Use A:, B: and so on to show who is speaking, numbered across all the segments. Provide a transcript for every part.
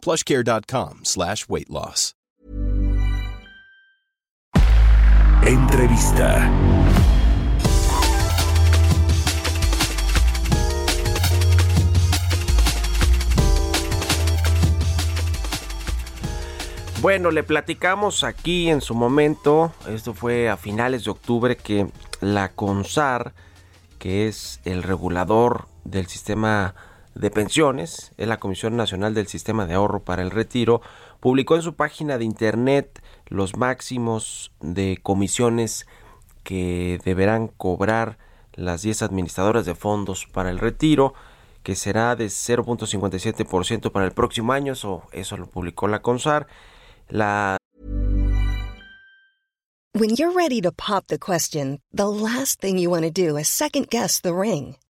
A: plushcare.com slash weight loss.
B: Entrevista.
C: Bueno, le platicamos aquí en su momento, esto fue a finales de octubre, que la CONSAR, que es el regulador del sistema de pensiones, es la Comisión Nacional del Sistema de Ahorro para el Retiro, publicó en su página de internet los máximos de comisiones que deberán cobrar las 10 administradoras de fondos para el retiro, que será de 0.57% para el próximo año, eso, eso lo publicó la CONSAR. La
D: When you're ready to pop the question, the last thing you want to ring.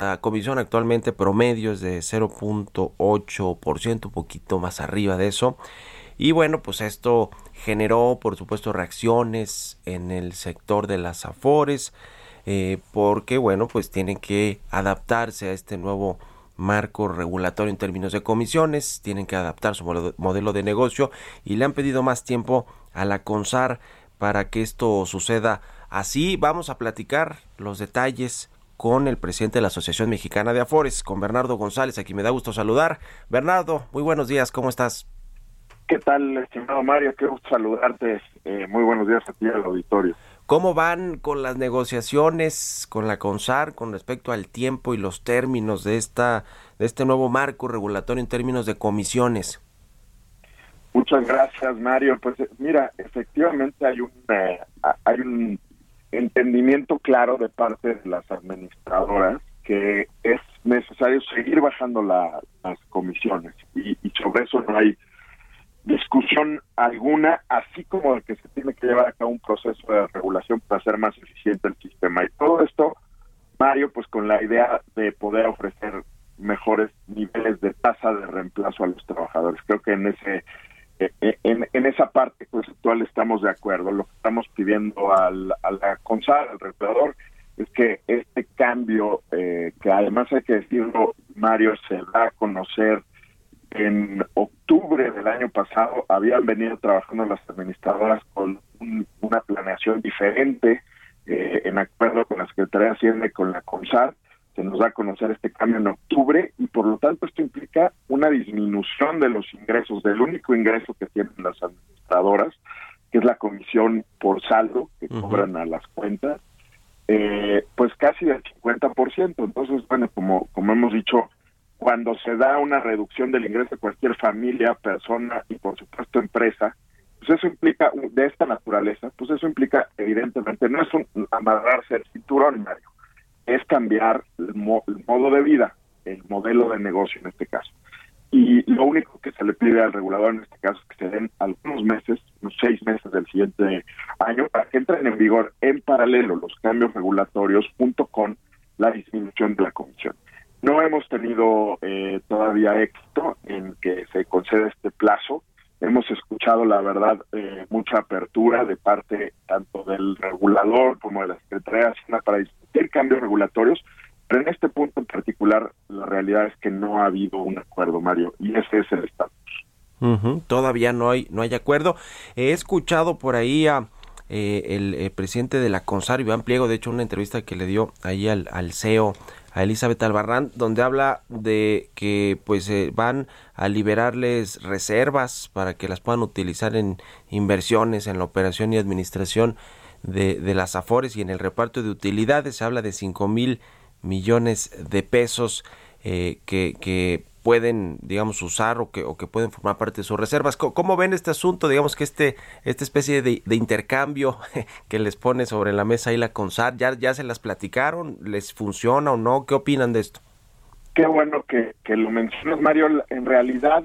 C: La comisión actualmente promedio es de 0.8%, un poquito más arriba de eso. Y bueno, pues esto generó, por supuesto, reacciones en el sector de las afores, eh, porque bueno, pues tienen que adaptarse a este nuevo marco regulatorio en términos de comisiones, tienen que adaptar su modelo de negocio y le han pedido más tiempo a la CONSAR para que esto suceda así. Vamos a platicar los detalles con el presidente de la Asociación Mexicana de Afores, con Bernardo González, a quien me da gusto saludar. Bernardo, muy buenos días, ¿cómo estás?
E: ¿Qué tal, estimado Mario? Qué gusto saludarte. Eh, muy buenos días a ti al auditorio.
C: ¿Cómo van con las negociaciones con la CONSAR con respecto al tiempo y los términos de esta de este nuevo marco regulatorio en términos de comisiones?
E: Muchas gracias, Mario. Pues eh, mira, efectivamente hay un eh, hay un entendimiento claro de parte de las administradoras que es necesario seguir bajando las comisiones y, sobre eso no hay discusión alguna, así como de que se tiene que llevar a cabo un proceso de regulación para hacer más eficiente el sistema. Y todo esto, Mario, pues con la idea de poder ofrecer mejores niveles de tasa de reemplazo a los trabajadores. Creo que en ese en, en, esa parte conceptual estamos de acuerdo. Lo que estamos pidiendo al, a la CONSAR, al regulador, es que este cambio, eh, que además hay que decirlo, Mario, se da a conocer en octubre del año pasado, habían venido trabajando las administradoras con una planeación diferente, en acuerdo con la Secretaría de Hacienda y con la CONSAR, se nos da a conocer este cambio en octubre y por lo tanto esto implica una disminución de los ingresos, del único ingreso que tienen las administradoras, que es la comisión por saldo que cobran a las cuentas, eh, pues casi del 50%. Entonces, bueno, como, como hemos dicho, cuando se da una reducción del ingreso de cualquier familia, persona y por supuesto empresa, pues eso implica, de esta naturaleza, pues eso implica evidentemente, no es un amarrarse el cinturón, Mario, es cambiar el, modo de vida, el modelo de negocio en este caso. Y lo único que se le pide al regulador en este caso es que se den algunos meses, unos seis meses del siguiente año, para que entren en vigor en paralelo los cambios regulatorios junto con la disminución de la comisión. No hemos tenido eh, todavía éxito en que se conceda este plazo. Hemos escuchado, la verdad, eh, mucha apertura de parte tanto del regulador como de la Secretaría de Hacienda para discutir cambios regulatorios, pero en este punto en particular la realidad es que no ha habido un acuerdo, Mario, y ese es el estatus.
C: Todavía no hay no hay acuerdo. He escuchado por ahí a eh, el, eh, presidente de la CONSAR, Iván Pliego, de hecho una entrevista que le dio ahí al, al CEO a Elizabeth Albarrán, donde habla de que pues eh, van a liberarles reservas para que las puedan utilizar en inversiones, en la operación y administración de, las Afores y en el reparto de utilidades. Se habla de 5 mil millones de pesos eh, que, que pueden, digamos, usar o que, o que pueden formar parte de sus reservas. ¿Cómo, ven este asunto? Digamos que este, esta especie de, intercambio que les pone sobre la mesa ahí la CONSAR, ¿ya, ¿ya se las platicaron? ¿Les funciona o no? ¿Qué opinan de esto?
E: Qué bueno que, que lo mencionas, Mario. En realidad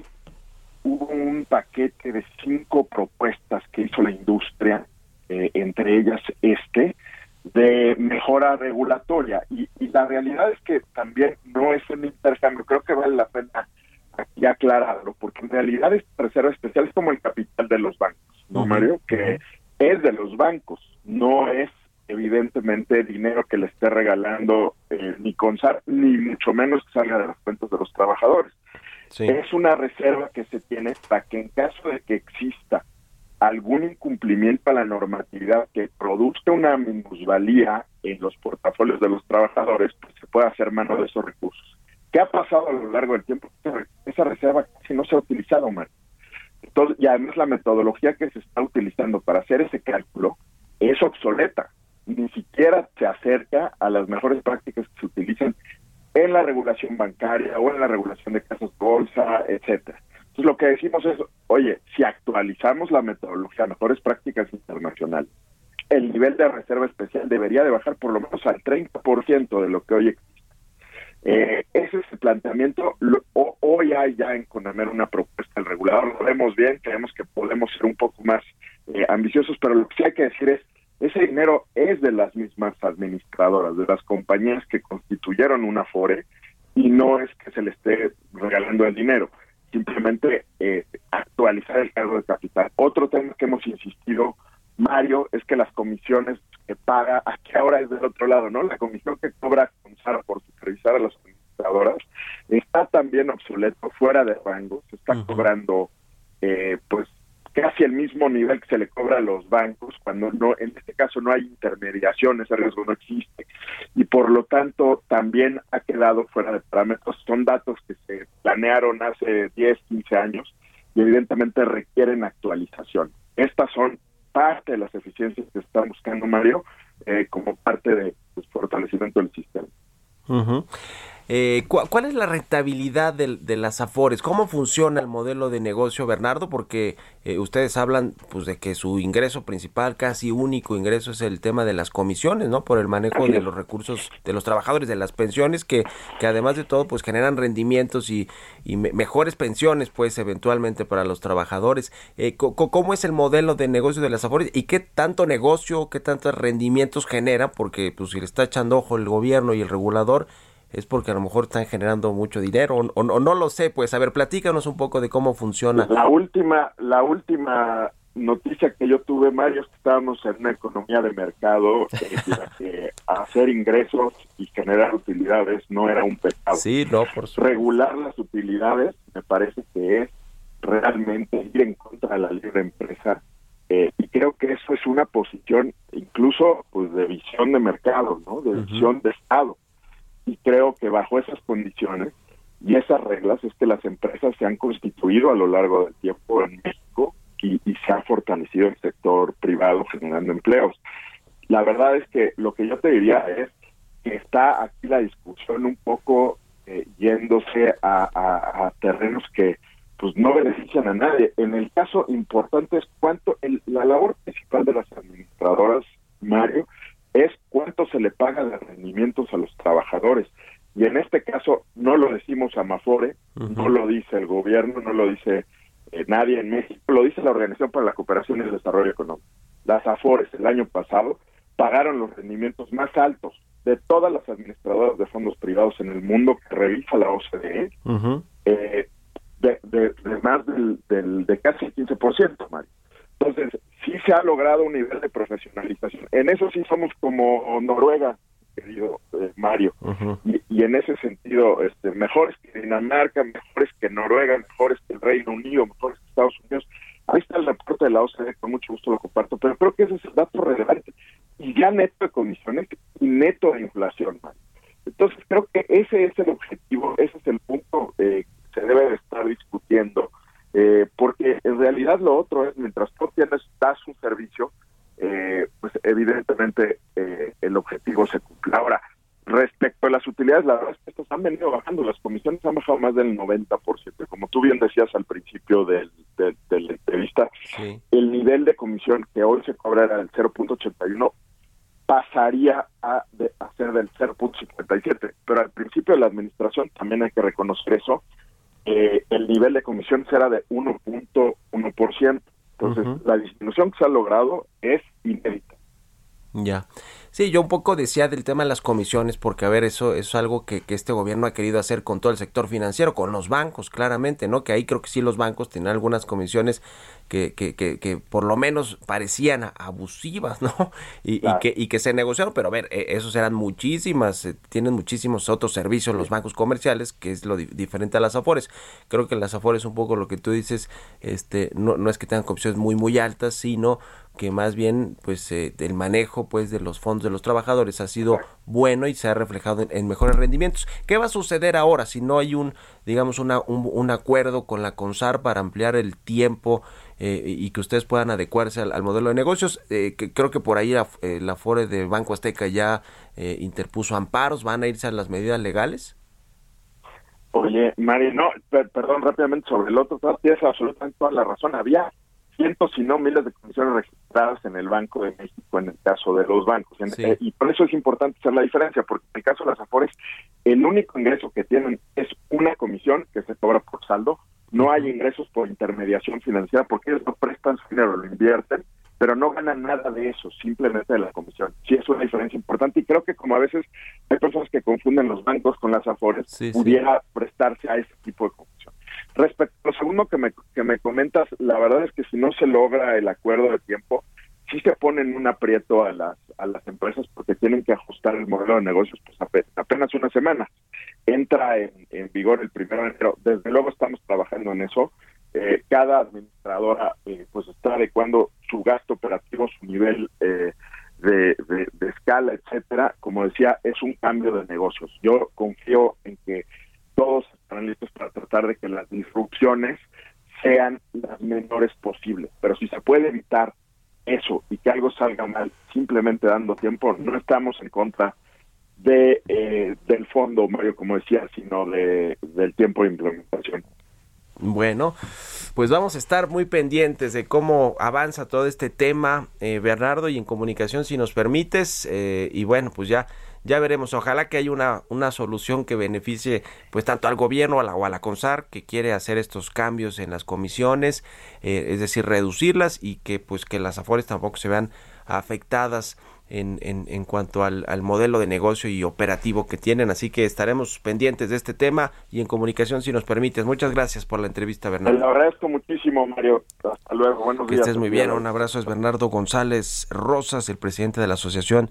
E: hubo un paquete de cinco propuestas que hizo la industria, eh, entre ellas este, de mejora regulatoria. Y, la realidad es que también no es un intercambio, creo que vale la pena aquí aclararlo, porque en realidad esta reserva especial es como el capital de los bancos, ¿no, Mario? Que es de los bancos, no es evidentemente dinero que le esté regalando eh, ni CONSAR, ni mucho menos que salga de las cuentas de los trabajadores. Es una reserva que se tiene para que en caso de que exista algún incumplimiento a la normatividad que produzca una minusvalía en los portafolios de los trabajadores, pues se pueda hacer mano de esos recursos. ¿Qué ha pasado a lo largo del tiempo? Esa reserva casi no se ha utilizado, Mar. Entonces, y además la metodología que se está utilizando para hacer ese cálculo es obsoleta. Ni siquiera se acerca a las mejores prácticas que se utilizan en la regulación bancaria o en la regulación de casas bolsa, etcétera. Entonces lo que decimos es, oye, si actualizamos la metodología, mejores prácticas internacionales, el nivel de reserva especial debería de bajar por lo menos al 30% de lo que hoy existe. Eh, ese es el planteamiento. hoy hay ya en Conamer una propuesta del regulador, lo vemos bien, creemos que podemos ser un poco más eh, ambiciosos, pero lo que sí hay que decir es, ese dinero es de las mismas administradoras, de las compañías que constituyeron una FORE, y no es que se le esté regalando el dinero simplemente eh, actualizar el cargo de capital. Otro tema que hemos insistido, Mario, es que las comisiones que paga, aquí ahora es del otro lado, ¿no? La comisión que cobra Sara por supervisar a las administradoras está también obsoleto, fuera de rango, se está cobrando eh, pues casi el mismo nivel que se le cobra a los bancos, cuando no, en este caso no hay intermediación, ese riesgo no existe, y por lo tanto también ha quedado fuera de parámetros. Son datos que se planearon hace 10, 15 años y evidentemente requieren actualización. Estas son parte de las eficiencias que está buscando Mario eh, como parte del pues, fortalecimiento del sistema.
C: Eh, ¿Cuál es la rentabilidad de, las Afores? ¿Cómo funciona el modelo de negocio, Bernardo? Porque eh, ustedes hablan pues de que su ingreso principal, casi único ingreso, es el tema de las comisiones, ¿no? Por el manejo de los recursos de los trabajadores, de las pensiones, que, que además de todo, pues generan rendimientos y, mejores pensiones, pues eventualmente para los trabajadores. Eh, ¿Cómo es el modelo de negocio de las Afores y qué tanto negocio, qué tantos rendimientos genera? Porque pues si le está echando ojo el gobierno y el regulador, es porque a lo mejor están generando mucho dinero o, no lo sé, pues a ver, platícanos un poco de cómo funciona.
E: La última, la última noticia que yo tuve, Mario, es que estábamos en una economía de mercado eh, que hacer ingresos y generar utilidades no era un pecado.
C: Sí, no, por
E: supuesto. Regular las utilidades me parece que es realmente ir en contra de la libre empresa eh, y creo que eso es una posición incluso pues de visión de mercado, ¿no? De visión de Estado y creo que bajo esas condiciones y esas reglas es que las empresas se han constituido a lo largo del tiempo en México y, se ha fortalecido el sector privado generando empleos. La verdad es que lo que yo te diría es que está aquí la discusión un poco eh, yéndose a, terrenos que pues no benefician a nadie. En el caso importante es cuánto el, la labor principal de las administradoras, Mario, es cuánto se le paga de rendimientos a los trabajadores. Y en este caso no lo decimos a Mafore, no lo dice el gobierno, no lo dice eh, nadie en México, lo dice la Organización para la Cooperación y el Desarrollo Económico. Las AFORES el año pasado pagaron los rendimientos más altos de todas las administradoras de fondos privados en el mundo que revisa la OCDE, eh, de, de, más del, del, de casi el 15%, Mario. Entonces, sí se ha logrado un nivel de profesionalización. En eso sí somos como Noruega, querido eh, Mario. y, en ese sentido, este, mejores que Dinamarca, mejores que Noruega, mejores que el Reino Unido, mejores que Estados Unidos. Ahí está el reporte de la OCDE, con mucho gusto lo comparto, pero creo que ese es el dato relevante. Y ya neto de comisiones y neto de inflación, Mario. Entonces, creo que ese es el objetivo, ese es el punto eh, que se debe de estar discutiendo eh, porque en realidad lo otro es, mientras tú tienes, das un servicio, eh, pues evidentemente eh, el objetivo se cumple. Ahora, respecto a las utilidades, la verdad es que estas han venido bajando, las comisiones han bajado más del 90%. Como tú bien decías al principio del, de, la entrevista, el nivel de comisión que hoy se cobra era del 0.81 pasaría a, a ser del 0.57, pero al principio de la administración también hay que reconocer eso, eh, el nivel de comisión será de 1.1%. Entonces, la disminución que se ha logrado es inédita.
C: Ya. Sí, yo un poco decía del tema de las comisiones, porque a ver, eso, es algo que, que, este gobierno ha querido hacer con todo el sector financiero, con los bancos, claramente, ¿no? Que ahí creo que sí los bancos tienen algunas comisiones que, que, que, que por lo menos parecían abusivas, ¿no? Y, que, y que se negociaron, pero a ver, e, esos eran muchísimas, eh, tienen muchísimos otros servicios los bancos comerciales, que es lo diferente a las Afores. Creo que las Afores, un poco lo que tú dices, este no, no es que tengan comisiones muy, muy altas, sino que más bien pues eh, el manejo pues de los fondos de los trabajadores ha sido bueno y se ha reflejado en, mejores rendimientos. ¿Qué va a suceder ahora si no hay un digamos una, un, acuerdo con la CONSAR para ampliar el tiempo eh, y que ustedes puedan adecuarse al, modelo de negocios? Eh, que creo que por ahí la, la FORE de Banco Azteca ya interpuso amparos, ¿van a irse a las medidas legales?
E: Oye, Mari, no, perdón, rápidamente sobre el otro, tienes absolutamente toda la razón. Había cientos, si no miles de comisiones registradas en el Banco de México en el caso de los bancos. Eh, y por eso es importante hacer la diferencia, porque en el caso de las Afores, el único ingreso que tienen es una comisión que se cobra por saldo. No hay ingresos por intermediación financiera porque ellos no prestan su dinero, lo invierten, pero no ganan nada de eso, simplemente de la comisión. Sí, es una diferencia importante y creo que como a veces hay personas que confunden los bancos con las Afores, pudiera prestarse a ese tipo de. Respecto a lo segundo que me, que me comentas, la verdad es que si no se logra el acuerdo de tiempo, sí se ponen un aprieto a las, a las empresas porque tienen que ajustar el modelo de negocios pues apenas una semana. Entra en, vigor el primero de enero. Desde luego estamos trabajando en eso. Eh, cada administradora eh, pues está adecuando su gasto operativo, su nivel eh, de, de, escala, etcétera. Como decía, es un cambio de negocios. Yo confío en que todos estarán para tratar de que las disrupciones sean las menores posibles. Pero si se puede evitar eso y que algo salga mal simplemente dando tiempo, no estamos en contra de eh, del fondo, Mario, como decía, sino de, del tiempo de implementación.
C: Bueno, pues vamos a estar muy pendientes de cómo avanza todo este tema, eh, Bernardo, y en comunicación, si nos permites. Eh, y bueno, pues ya ya veremos, ojalá que haya una, una solución que beneficie pues tanto al gobierno a la, o a la CONSAR que quiere hacer estos cambios en las comisiones, eh, es decir, reducirlas y que pues que las afores tampoco se vean afectadas en, en, en, cuanto al, al, modelo de negocio y operativo que tienen. Así que estaremos pendientes de este tema y en comunicación si nos permites. Muchas gracias por la entrevista, Bernardo.
E: Te agradezco muchísimo, Mario. Hasta luego. Buenos
C: que estés muy bien. Un abrazo. Es Bernardo González Rosas, el presidente de la Asociación